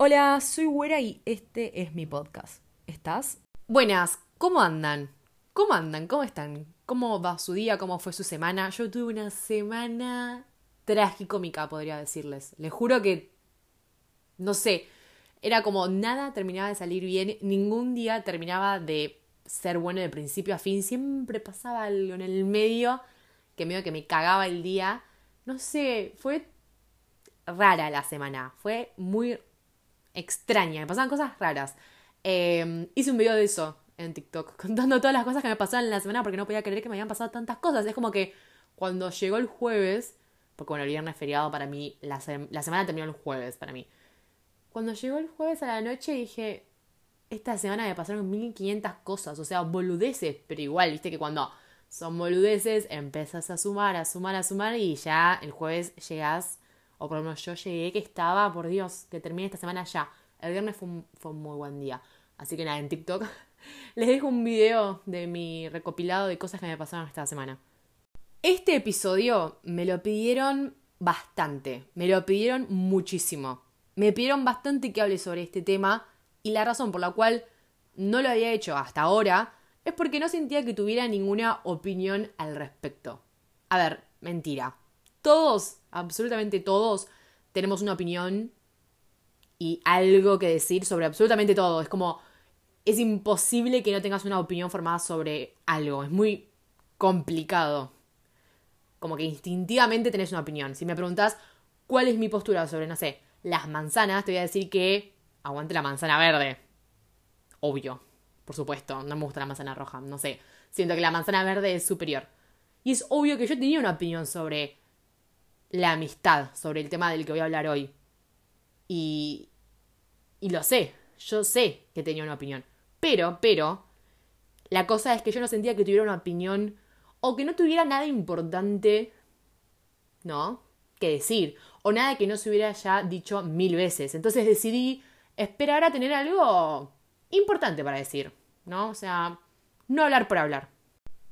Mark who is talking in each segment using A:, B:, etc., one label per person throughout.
A: Hola, soy Güera y este es mi podcast. ¿Estás? Buenas, ¿cómo andan? ¿Cómo andan? ¿Cómo están? ¿Cómo va su día? ¿Cómo fue su semana? Yo tuve una semana tragicómica, podría decirles. Les juro que, no sé, era como nada terminaba de salir bien, ningún día terminaba de ser bueno de principio a fin, siempre pasaba algo en el medio que medio que me cagaba el día. No sé, fue rara la semana, fue muy extraña, me pasaban cosas raras. Em, hice un video de eso en TikTok, contando todas las cosas que me pasaban en la semana porque no podía creer que me habían pasado tantas cosas. Es como que cuando llegó el jueves, porque bueno, el viernes feriado para mí, la, la semana terminó el jueves para mí. Cuando llegó el jueves a la noche dije, esta semana me pasaron 1500 cosas, o sea, boludeces, pero igual, viste que cuando son boludeces empezás a sumar, a sumar, a sumar y ya el jueves llegas o por lo menos yo llegué que estaba, por Dios, que termine esta semana ya. El viernes fue un, fue muy buen día. Así que nada, en TikTok les dejo un video de mi recopilado de cosas que me pasaron esta semana. Este episodio me lo pidieron bastante, me lo pidieron muchísimo. Me pidieron bastante que hable sobre este tema y la razón por la cual no lo había hecho hasta ahora es porque no sentía que tuviera ninguna opinión al respecto. A ver, mentira. Todos, absolutamente todos, tenemos una opinión y algo que decir sobre absolutamente todo. Es como, es imposible que no tengas una opinión formada sobre algo. Es muy complicado. Como que instintivamente tenés una opinión. Si me preguntas cuál es mi postura sobre, no sé, las manzanas, te voy a decir que aguante la manzana verde. Obvio, por supuesto, no me gusta la manzana roja, no sé. Siento que la manzana verde es superior. Y es obvio que yo tenía una opinión sobre la amistad, sobre el tema del que voy a hablar hoy. Y, y lo sé, yo sé que tenía una opinión. Pero, pero, la cosa es que yo no sentía que tuviera una opinión o que no tuviera nada importante, ¿no? Que decir. O nada que no se hubiera ya dicho mil veces. Entonces decidí esperar a tener algo importante para decir, ¿no? O sea, no hablar por hablar.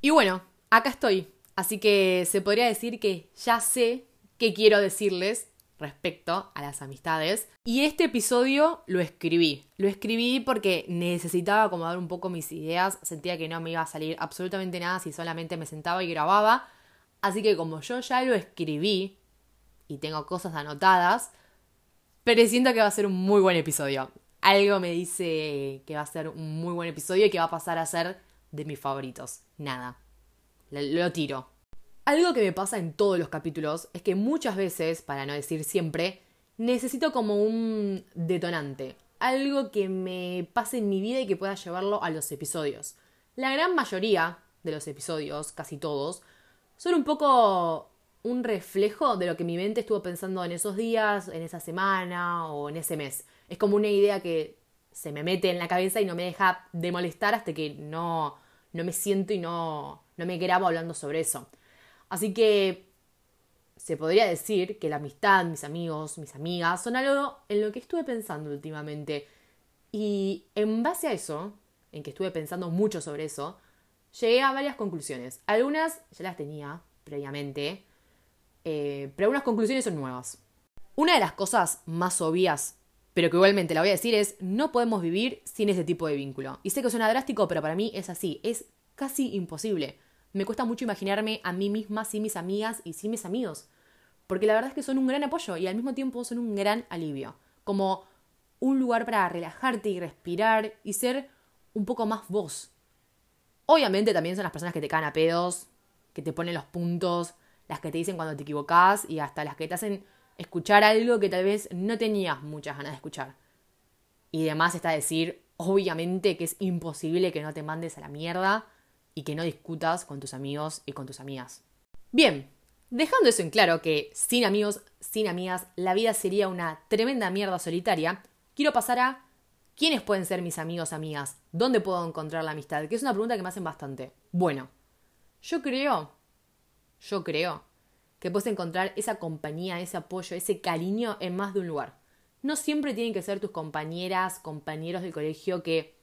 A: Y bueno, acá estoy. Así que se podría decir que ya sé qué quiero decirles respecto a las amistades. Y este episodio lo escribí. Lo escribí porque necesitaba acomodar un poco mis ideas. Sentía que no me iba a salir absolutamente nada si solamente me sentaba y grababa. Así que como yo ya lo escribí y tengo cosas anotadas, pero siento que va a ser un muy buen episodio. Algo me dice que va a ser un muy buen episodio y que va a pasar a ser de mis favoritos. Nada. Lo, tiro. Algo que me pasa en todos los capítulos es que muchas veces, para no decir siempre, necesito como un detonante, algo que me pase en mi vida y que pueda llevarlo a los episodios. La gran mayoría de los episodios, casi todos, son un poco un reflejo de lo que mi mente estuvo pensando en esos días, en esa semana o en ese mes. Es como una idea que se me mete en la cabeza y no me deja de molestar hasta que no, no me siento y no, no me grabo hablando sobre eso. Así que se podría decir que la amistad, mis amigos, mis amigas, son algo en lo que estuve pensando últimamente. Y en base a eso, en que estuve pensando mucho sobre eso, llegué a varias conclusiones. Algunas ya las tenía previamente, eh, pero algunas conclusiones son nuevas. Una de las cosas más obvias, pero que igualmente la voy a decir, es no podemos vivir sin ese tipo de vínculo. Y sé que suena drástico, pero para mí es así, es casi imposible me cuesta mucho imaginarme a mí misma sin mis amigas y sin mis amigos. Porque la verdad es que son un gran apoyo y al mismo tiempo son un gran alivio. Como un lugar para relajarte y respirar y ser un poco más vos. Obviamente también son las personas que te caen a pedos, que te ponen los puntos, las que te dicen cuando te equivocás y hasta las que te hacen escuchar algo que tal vez no tenías muchas ganas de escuchar. Y además está decir, obviamente, que es imposible que no te mandes a la mierda y que no discutas con tus amigos y con tus amigas. Bien, dejando eso en claro que sin amigos, sin amigas, la vida sería una tremenda mierda solitaria, quiero pasar a ¿quiénes pueden ser mis amigos, amigas? ¿Dónde puedo encontrar la amistad? Que es una pregunta que me hacen bastante. Bueno, yo creo, yo creo que puedes encontrar esa compañía, ese apoyo, ese cariño en más de un lugar. No siempre tienen que ser tus compañeras, compañeros del colegio que,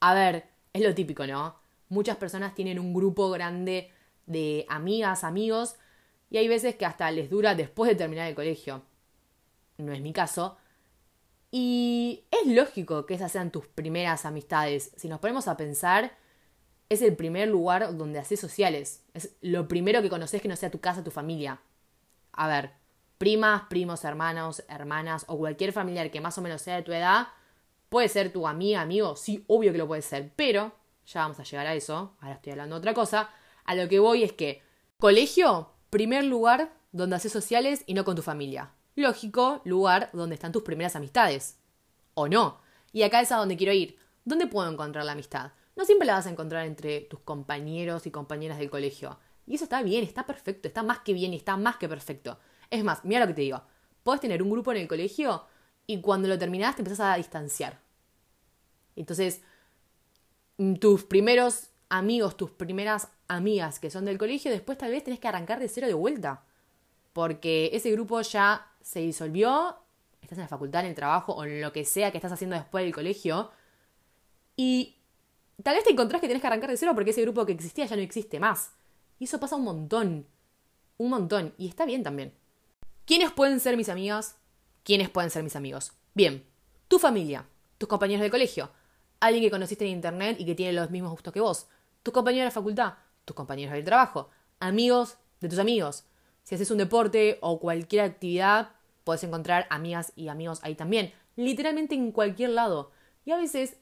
A: a ver, es lo típico, ¿no? Muchas personas tienen un grupo grande de amigas, amigos, y hay veces que hasta les dura después de terminar el colegio. No es mi caso. Y es lógico que esas sean tus primeras amistades. Si nos ponemos a pensar, es el primer lugar donde haces sociales. Es lo primero que conoces que no sea tu casa, tu familia. A ver, primas, primos, hermanos, hermanas o cualquier familiar que más o menos sea de tu edad, puede ser tu amiga, amigo, sí, obvio que lo puede ser, pero ya vamos a llegar a eso, ahora estoy hablando de otra cosa, a lo que voy es que colegio, primer lugar donde haces sociales y no con tu familia. Lógico, lugar donde están tus primeras amistades o no. Y acá es a donde quiero ir. ¿Dónde puedo encontrar la amistad? No siempre la vas a encontrar entre tus compañeros y compañeras del colegio. Y eso está bien, está perfecto, está más que bien y está más que perfecto. Es más, mira lo que te digo. Puedes tener un grupo en el colegio y cuando lo terminás te empezás a distanciar. Entonces, tus primeros amigos, tus primeras amigas que son del colegio, después tal vez tenés que arrancar de cero de vuelta. Porque ese grupo ya se disolvió estás en la facultad, en el trabajo o en lo que sea que estás haciendo después del colegio. Y tal vez te encontrás que tenés que arrancar de cero porque ese grupo que existía ya no existe más. Y eso pasa un montón. Un montón. Y está bien también. ¿Quiénes pueden ser mis amigas? ¿Quiénes pueden ser mis amigos? Bien, tu familia, tus compañeros de colegio, alguien que conociste en internet y que tiene los mismos gustos que vos, tus compañeros de la facultad, tus compañeros del trabajo, amigos de tus amigos. Si haces un deporte o cualquier actividad, Puedes encontrar amigas y amigos ahí también, literalmente en cualquier lado. Y a veces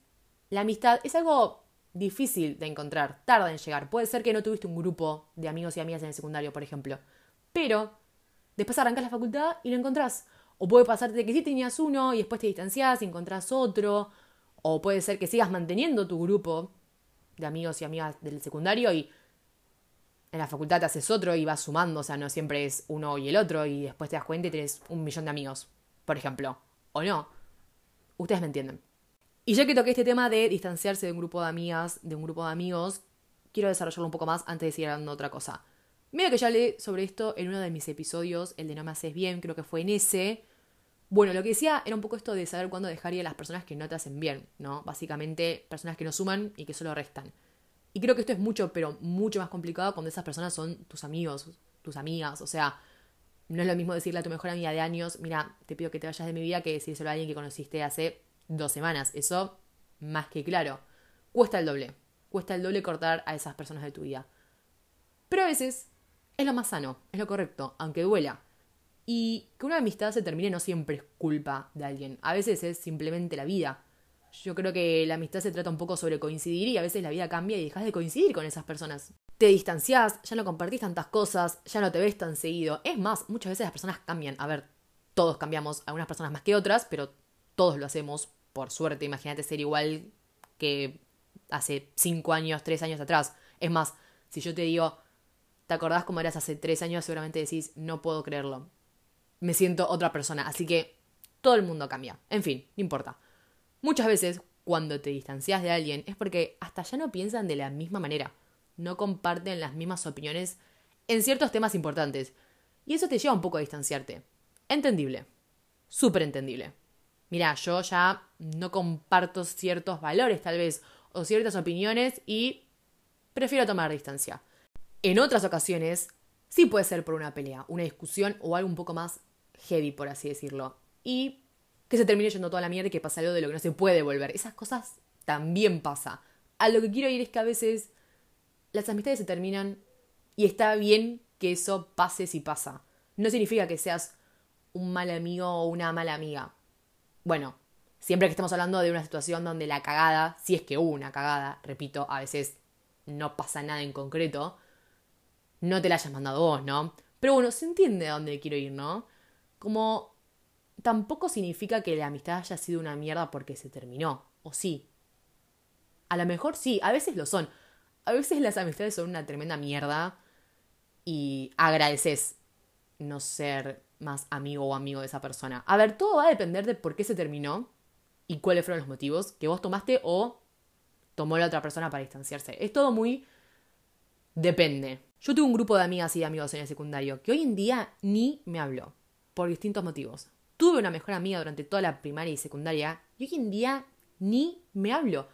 A: la amistad es algo difícil de encontrar, tarda en llegar. Puede ser que no tuviste un grupo de amigos y amigas en el secundario, por ejemplo. Pero después arrancas la facultad y lo encontrás. O puede pasarte que sí tenías uno y después te distanciás y encontrás otro. O puede ser que sigas manteniendo tu grupo de amigos y amigas del secundario y en la facultad te haces otro y vas sumando, o sea, no siempre es uno y el otro y después te das cuenta y tienes un millón de amigos, por ejemplo, o no. Ustedes me entienden. Y ya que toqué este tema de distanciarse de un grupo de amigas, de un grupo de amigos, quiero desarrollarlo un poco más antes de seguir hablando de otra cosa. Mira que ya hablé sobre esto en uno de mis episodios, el de No me haces bien, creo que fue en ese. Bueno, lo que decía era un poco esto de saber cuándo dejar ir a las personas que no te hacen bien, ¿no? Básicamente, personas que no suman y que solo restan. Y creo que esto es mucho, pero mucho más complicado cuando esas personas son tus amigos, tus amigas. O sea, no es lo mismo decirle a tu mejor amiga de años, mira, te pido que te vayas de mi vida, que decírselo a alguien que conociste hace dos semanas. Eso, más que claro. Cuesta el doble. Cuesta el doble cortar a esas personas de tu vida. Pero a veces es lo más sano, es lo correcto, aunque duela. Y que una amistad se termine no siempre es culpa de alguien. A veces es simplemente la vida. Yo creo que la amistad se trata un poco sobre coincidir y a veces la vida cambia y dejas de coincidir con esas personas. Te distanciás, ya no compartís tantas cosas, ya no te ves tan seguido. Es más, muchas veces las personas cambian. A ver, todos cambiamos, algunas personas más que otras, pero todos lo hacemos. Por suerte, imagínate ser igual que hace cinco años, tres años atrás. Es más, si yo te digo, ¿te acordás cómo eras hace tres años? Seguramente decís, no puedo creerlo. Me siento otra persona. Así que todo el mundo cambia. En fin, no importa. Muchas veces, cuando te distancias de alguien, es porque hasta ya no piensan de la misma manera, no comparten las mismas opiniones en ciertos temas importantes, y eso te lleva un poco a distanciarte. Entendible, súper entendible. Mira, yo ya no comparto ciertos valores tal vez, o ciertas opiniones, y prefiero tomar distancia. En otras ocasiones, sí puede ser por una pelea, una discusión o algo un poco más heavy, por así decirlo. Y que se termine yendo toda la mierda y que pasa algo de lo que no se puede volver. Esas cosas también pasa. A lo que quiero ir es que a veces las amistades se terminan y está bien que eso pase si pasa. No significa que seas un mal amigo o una mala amiga. Bueno, siempre que estamos hablando de una situación donde la cagada, si es que una cagada, repito, a veces no pasa nada en concreto, no te la hayas mandado vos, ¿no? Pero bueno, se entiende a dónde quiero ir, ¿no? Como tampoco significa que la amistad haya sido una mierda porque se terminó, o sí. A lo mejor sí, a veces lo son. A veces las amistades son una tremenda mierda y agradeces no ser más amigo o amigo de esa persona. A ver, todo va a depender de por qué se terminó y cuáles fueron los motivos que vos tomaste o tomó la otra persona para distanciarse. Es todo muy... depende. Yo tuve un grupo de amigas y de amigos en el secundario que hoy en día ni me habló, por distintos motivos. Tuve una mejor amiga durante toda la primaria y secundaria y hoy en día ni me hablo.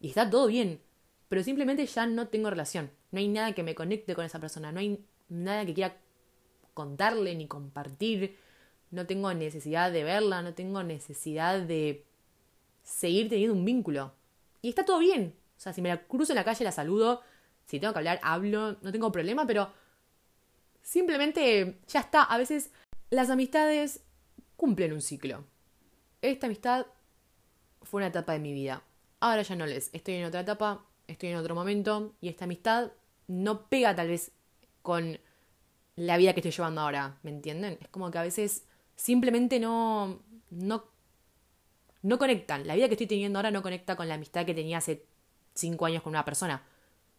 A: Y está todo bien, pero simplemente ya no tengo relación. No hay nada que me conecte con esa persona, no hay nada que quiera contarle ni compartir. No tengo necesidad de verla, no tengo necesidad de seguir teniendo un vínculo. Y está todo bien. O sea, si me la cruzo en la calle, la saludo. Si tengo que hablar, hablo. No tengo problema, pero simplemente ya está. A veces las amistades cumplen un ciclo. Esta amistad fue una etapa de mi vida. Ahora ya no les. Estoy en otra etapa, estoy en otro momento. Y esta amistad no pega tal vez con la vida que estoy llevando ahora. ¿Me entienden? Es como que a veces simplemente no. no no conectan. La vida que estoy teniendo ahora no conecta con la amistad que tenía hace cinco años con una persona.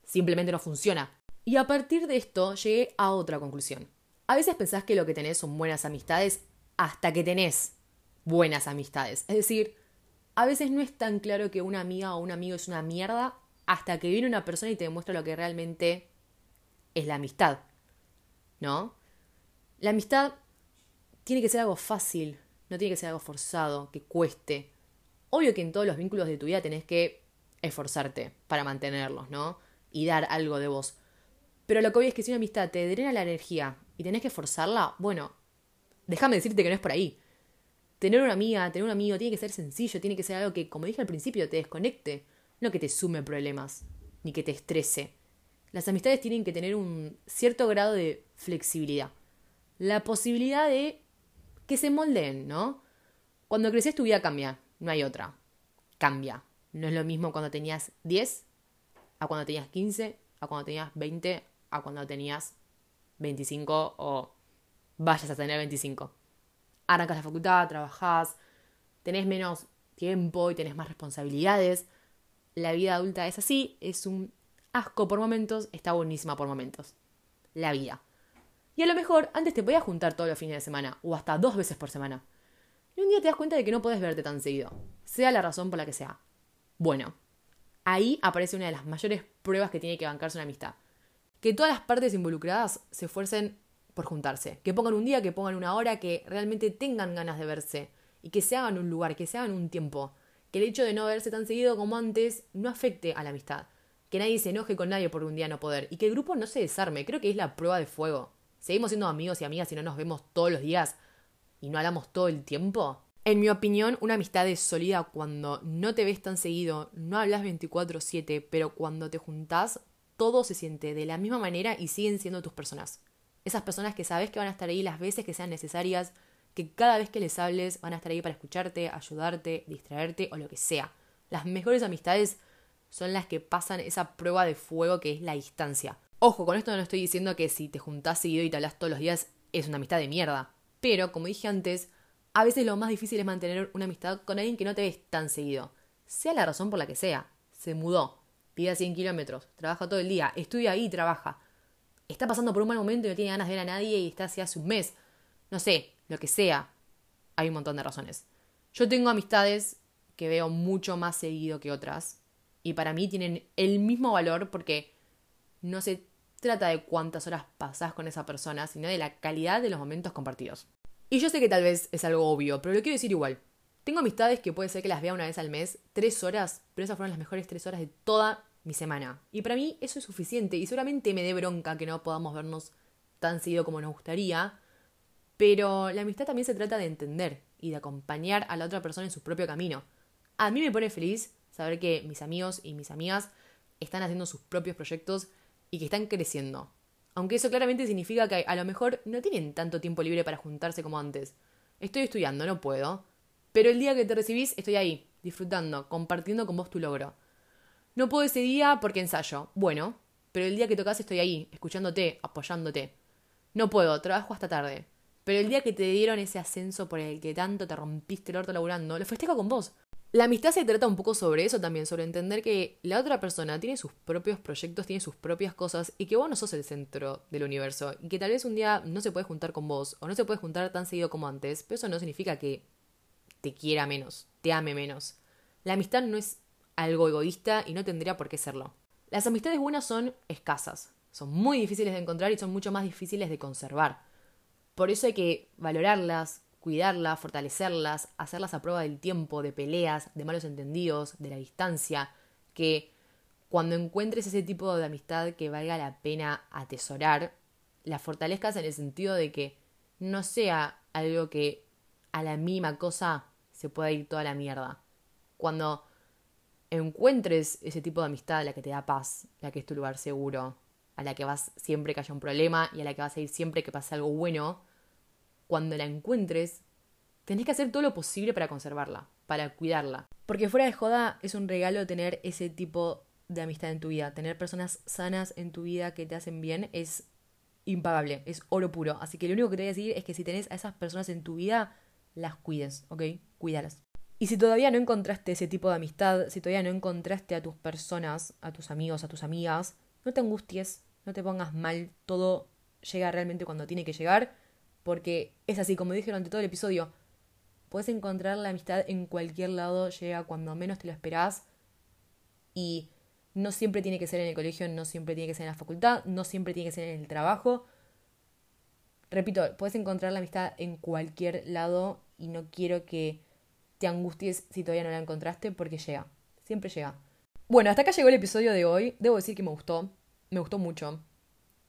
A: Simplemente no funciona. Y a partir de esto llegué a otra conclusión. A veces pensás que lo que tenés son buenas amistades hasta que tenés buenas amistades. Es decir, a veces no es tan claro que una amiga o un amigo es una mierda hasta que viene una persona y te demuestra lo que realmente es la amistad. ¿No? La amistad tiene que ser algo fácil, no tiene que ser algo forzado, que cueste. Obvio que en todos los vínculos de tu vida tenés que esforzarte para mantenerlos, ¿no? Y dar algo de vos. Pero lo que hoy es que si una amistad te drena la energía y tenés que forzarla, bueno, déjame decirte que no es por ahí. Tener una amiga, tener un amigo, tiene que ser sencillo, tiene que ser algo que, como dije al principio, te desconecte, no que te sume problemas, ni que te estrese. Las amistades tienen que tener un cierto grado de flexibilidad. La posibilidad de que se moldeen, ¿no? Cuando creces tu vida cambia, no hay otra. Cambia. No es lo mismo cuando tenías 10 a cuando tenías 15, a cuando tenías 20, a cuando tenías 25 o vayas a tener 25. Arrancas la facultad, trabajás, tenés menos tiempo y tenés más responsabilidades. La vida adulta es así, es un asco por momentos, está buenísima por momentos. La vida. Y a lo mejor antes te podías juntar todos los fines de semana, o hasta dos veces por semana. Y un día te das cuenta de que no puedes verte tan seguido, sea la razón por la que sea. Bueno, ahí aparece una de las mayores pruebas que tiene que bancarse una amistad. Que todas las partes involucradas se esfuercen por juntarse, que pongan un día, que pongan una hora, que realmente tengan ganas de verse y que se hagan un lugar, que se hagan un tiempo. Que el hecho de no verse tan seguido como antes no afecte a la amistad. Que nadie se enoje con nadie por un día no poder y que el grupo no se desarme. Creo que es la prueba de fuego. ¿Seguimos siendo amigos y amigas si no nos vemos todos los días y no hablamos todo el tiempo? En mi opinión, una amistad es sólida cuando no te ves tan seguido, no hablas 24/7, pero cuando te juntás, todo se siente de la misma manera y siguen siendo tus personas. Esas personas que sabes que van a estar ahí las veces que sean necesarias, que cada vez que les hables van a estar ahí para escucharte, ayudarte, distraerte o lo que sea. Las mejores amistades son las que pasan esa prueba de fuego que es la distancia. Ojo, con esto no estoy diciendo que si te juntás seguido y te hablas todos los días es una amistad de mierda. Pero, como dije antes, a veces lo más difícil es mantener una amistad con alguien que no te ves tan seguido. Sea la razón por la que sea. Se mudó, vive a 100 kilómetros, trabaja todo el día, estudia ahí y trabaja. Está pasando por un mal momento y no tiene ganas de ver a nadie y está así hace un mes. No sé, lo que sea. Hay un montón de razones. Yo tengo amistades que veo mucho más seguido que otras. Y para mí tienen el mismo valor porque no se trata de cuántas horas pasás con esa persona, sino de la calidad de los momentos compartidos. Y yo sé que tal vez es algo obvio, pero lo quiero decir igual. Tengo amistades que puede ser que las vea una vez al mes, tres horas, pero esas fueron las mejores tres horas de toda mi semana. Y para mí eso es suficiente y seguramente me dé bronca que no podamos vernos tan seguido como nos gustaría, pero la amistad también se trata de entender y de acompañar a la otra persona en su propio camino. A mí me pone feliz saber que mis amigos y mis amigas están haciendo sus propios proyectos y que están creciendo. Aunque eso claramente significa que a lo mejor no tienen tanto tiempo libre para juntarse como antes. Estoy estudiando, no puedo. Pero el día que te recibís estoy ahí, disfrutando, compartiendo con vos tu logro. No puedo ese día porque ensayo. Bueno, pero el día que tocas estoy ahí, escuchándote, apoyándote. No puedo, trabajo hasta tarde. Pero el día que te dieron ese ascenso por el que tanto te rompiste el orto laburando, lo festejo con vos. La amistad se trata un poco sobre eso también, sobre entender que la otra persona tiene sus propios proyectos, tiene sus propias cosas y que vos no sos el centro del universo y que tal vez un día no se puede juntar con vos o no se puede juntar tan seguido como antes, pero eso no significa que te quiera menos, te ame menos. La amistad no es algo egoísta y no tendría por qué serlo. Las amistades buenas son escasas, son muy difíciles de encontrar y son mucho más difíciles de conservar. Por eso hay que valorarlas, cuidarlas, fortalecerlas, hacerlas a prueba del tiempo, de peleas, de malos entendidos, de la distancia, que cuando encuentres ese tipo de amistad que valga la pena atesorar, la fortalezcas en el sentido de que no sea algo que a la mínima cosa se pueda ir toda la mierda. Cuando encuentres ese tipo de amistad, la que te da paz, la que es tu lugar seguro, a la que vas siempre que haya un problema y a la que vas a ir siempre que pase algo bueno, cuando la encuentres, tenés que hacer todo lo posible para conservarla, para cuidarla. Porque fuera de joda es un regalo tener ese tipo de amistad en tu vida. Tener personas sanas en tu vida que te hacen bien es impagable, es oro puro. Así que lo único que te voy a decir es que si tenés a esas personas en tu vida, las cuides, ¿ok? Cuídalas. Y si todavía no encontraste ese tipo de amistad, si todavía no encontraste a tus personas, a tus amigos, a tus amigas, no te angusties, no te pongas mal, todo llega realmente cuando tiene que llegar, porque es así, como dije durante todo el episodio, puedes encontrar la amistad en cualquier lado, llega cuando menos te lo esperás y no siempre tiene que ser en el colegio, no siempre tiene que ser en la facultad, no siempre tiene que ser en el trabajo. Repito, puedes encontrar la amistad en cualquier lado y no quiero que te angusties si todavía no la encontraste porque llega, siempre llega. Bueno, hasta acá llegó el episodio de hoy. Debo decir que me gustó, me gustó mucho.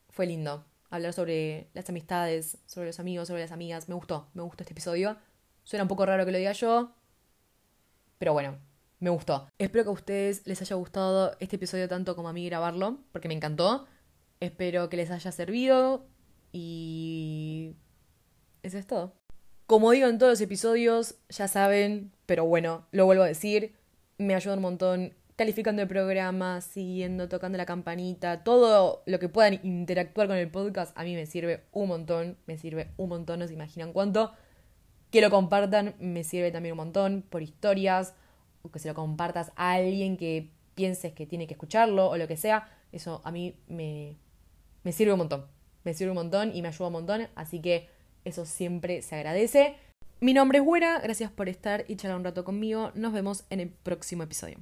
A: Fue lindo hablar sobre las amistades, sobre los amigos, sobre las amigas. Me gustó, me gustó este episodio. Suena un poco raro que lo diga yo, pero bueno, me gustó. Espero que a ustedes les haya gustado este episodio tanto como a mí grabarlo, porque me encantó. Espero que les haya servido y eso es todo. Como digo en todos los episodios, ya saben, pero bueno, lo vuelvo a decir, me ayuda un montón calificando el programa, siguiendo, tocando la campanita, todo lo que puedan interactuar con el podcast, a mí me sirve un montón, me sirve un montón, no se imaginan cuánto. Que lo compartan me sirve también un montón por historias, o que se lo compartas a alguien que pienses que tiene que escucharlo o lo que sea. Eso a mí me, me sirve un montón. Me sirve un montón y me ayuda un montón, así que eso siempre se agradece. Mi nombre es Güera, gracias por estar y charlar un rato conmigo. Nos vemos en el próximo episodio.